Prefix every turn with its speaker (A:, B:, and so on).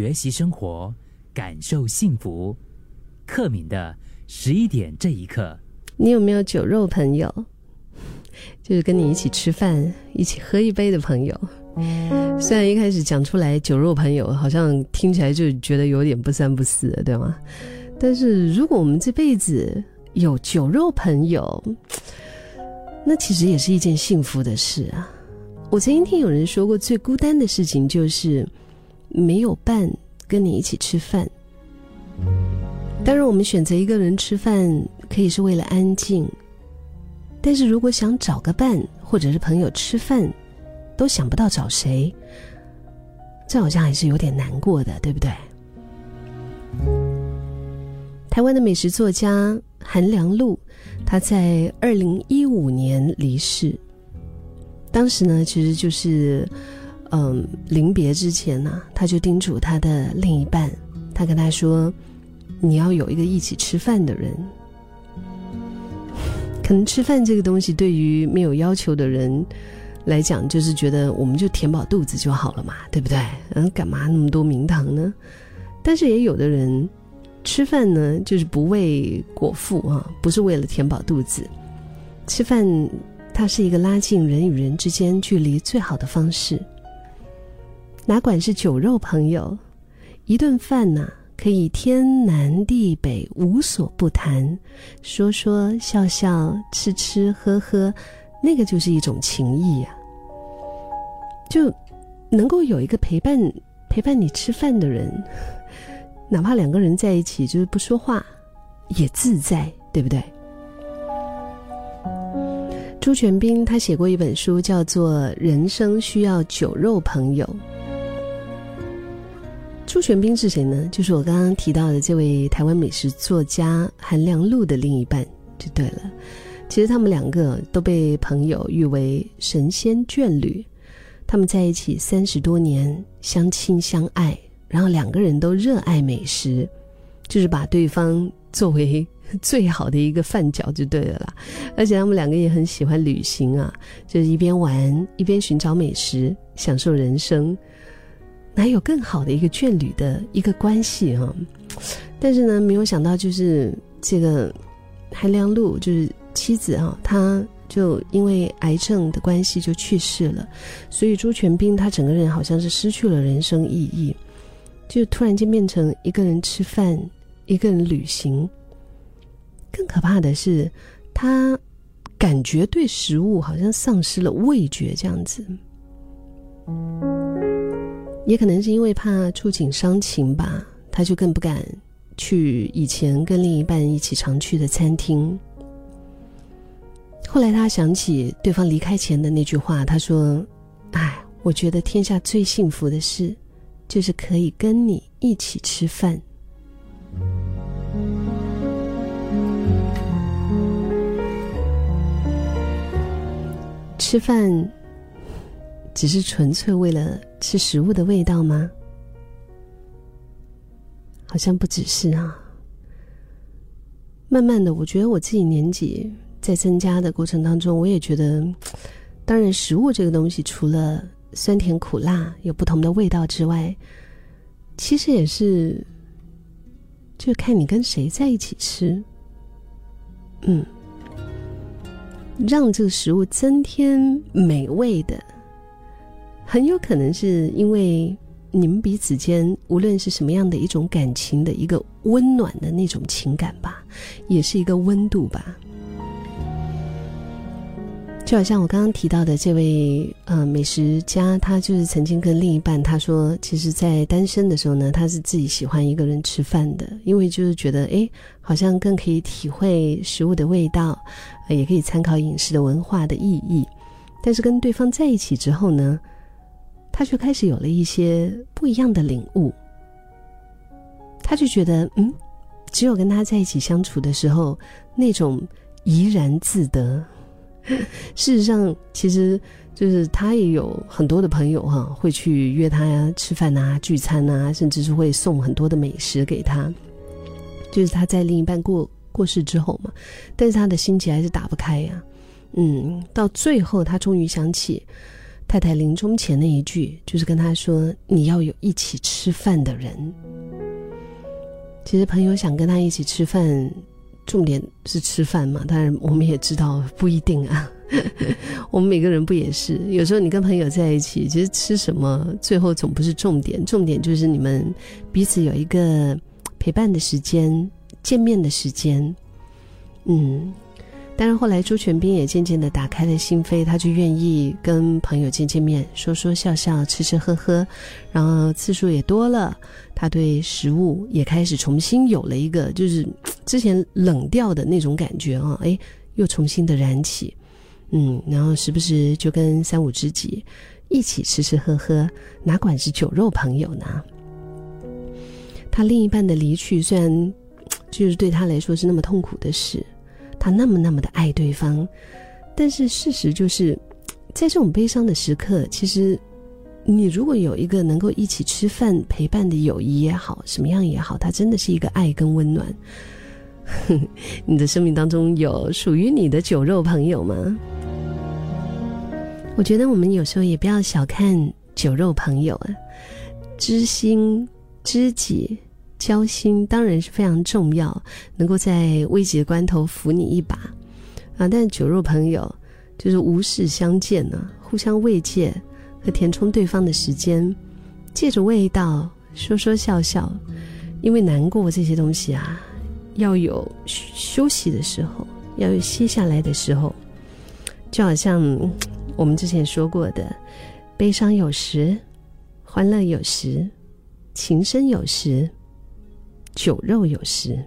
A: 学习生活，感受幸福。克敏的十一点这一刻，
B: 你有没有酒肉朋友？就是跟你一起吃饭、一起喝一杯的朋友。虽然一开始讲出来酒肉朋友，好像听起来就觉得有点不三不四的，对吗？但是如果我们这辈子有酒肉朋友，那其实也是一件幸福的事啊。我曾经听有人说过，最孤单的事情就是没有伴跟你一起吃饭。当然，我们选择一个人吃饭，可以是为了安静。但是如果想找个伴或者是朋友吃饭，都想不到找谁，这好像还是有点难过的，对不对？台湾的美食作家韩良露，他在二零一五年离世。当时呢，其实就是，嗯，临别之前呢，他就叮嘱他的另一半，他跟他说：“你要有一个一起吃饭的人。”可能吃饭这个东西对于没有要求的人来讲，就是觉得我们就填饱肚子就好了嘛，对不对？嗯，干嘛那么多名堂呢？但是也有的人吃饭呢，就是不为果腹啊，不是为了填饱肚子。吃饭它是一个拉近人与人之间距离最好的方式。哪管是酒肉朋友，一顿饭呢？可以天南地北无所不谈，说说笑笑，吃吃喝喝，那个就是一种情谊呀。就能够有一个陪伴陪伴你吃饭的人，哪怕两个人在一起就是不说话，也自在，对不对？朱全斌他写过一本书，叫做《人生需要酒肉朋友》。朱全斌是谁呢？就是我刚刚提到的这位台湾美食作家韩良露的另一半，就对了。其实他们两个都被朋友誉为神仙眷侣，他们在一起三十多年，相亲相爱，然后两个人都热爱美食，就是把对方作为 最好的一个饭脚，就对了啦。而且他们两个也很喜欢旅行啊，就是一边玩一边寻找美食，享受人生。哪有更好的一个眷侣的一个关系哈？但是呢，没有想到就是这个韩良露就是妻子啊，他就因为癌症的关系就去世了，所以朱全斌他整个人好像是失去了人生意义，就突然间变成一个人吃饭，一个人旅行。更可怕的是，他感觉对食物好像丧失了味觉这样子。也可能是因为怕触景伤情吧，他就更不敢去以前跟另一半一起常去的餐厅。后来他想起对方离开前的那句话，他说：“哎，我觉得天下最幸福的事，就是可以跟你一起吃饭。吃饭。”只是纯粹为了吃食物的味道吗？好像不只是啊。慢慢的，我觉得我自己年纪在增加的过程当中，我也觉得，当然食物这个东西，除了酸甜苦辣有不同的味道之外，其实也是，就看你跟谁在一起吃。嗯，让这个食物增添美味的。很有可能是因为你们彼此间无论是什么样的一种感情的一个温暖的那种情感吧，也是一个温度吧。就好像我刚刚提到的这位呃美食家，他就是曾经跟另一半他说，其实，在单身的时候呢，他是自己喜欢一个人吃饭的，因为就是觉得哎，好像更可以体会食物的味道，也可以参考饮食的文化的意义。但是跟对方在一起之后呢？他却开始有了一些不一样的领悟。他就觉得，嗯，只有跟他在一起相处的时候，那种怡然自得。事实上，其实就是他也有很多的朋友哈，会去约他呀吃饭啊、聚餐啊，甚至是会送很多的美食给他。就是他在另一半过过世之后嘛，但是他的心结还是打不开呀。嗯，到最后他终于想起。太太临终前那一句，就是跟他说：“你要有一起吃饭的人。”其实朋友想跟他一起吃饭，重点是吃饭嘛。当然，我们也知道不一定啊。我们每个人不也是？有时候你跟朋友在一起，其实吃什么，最后总不是重点。重点就是你们彼此有一个陪伴的时间、见面的时间。嗯。但是后来，朱全斌也渐渐的打开了心扉，他就愿意跟朋友见见面，说说笑笑，吃吃喝喝，然后次数也多了。他对食物也开始重新有了一个，就是之前冷掉的那种感觉啊，哎，又重新的燃起。嗯，然后时不时就跟三五知己一起吃吃喝喝，哪管是酒肉朋友呢？他另一半的离去，虽然就是对他来说是那么痛苦的事。那么那么的爱对方，但是事实就是，在这种悲伤的时刻，其实你如果有一个能够一起吃饭陪伴的友谊也好，什么样也好，它真的是一个爱跟温暖。你的生命当中有属于你的酒肉朋友吗？我觉得我们有时候也不要小看酒肉朋友啊，知心知己。交心当然是非常重要，能够在危急的关头扶你一把，啊！但酒肉朋友就是无事相见呢，互相慰藉和填充对方的时间，借着味道说说笑笑，因为难过这些东西啊，要有休息的时候，要有歇下来的时候，就好像我们之前说过的，悲伤有时，欢乐有时，情深有时。酒肉有时。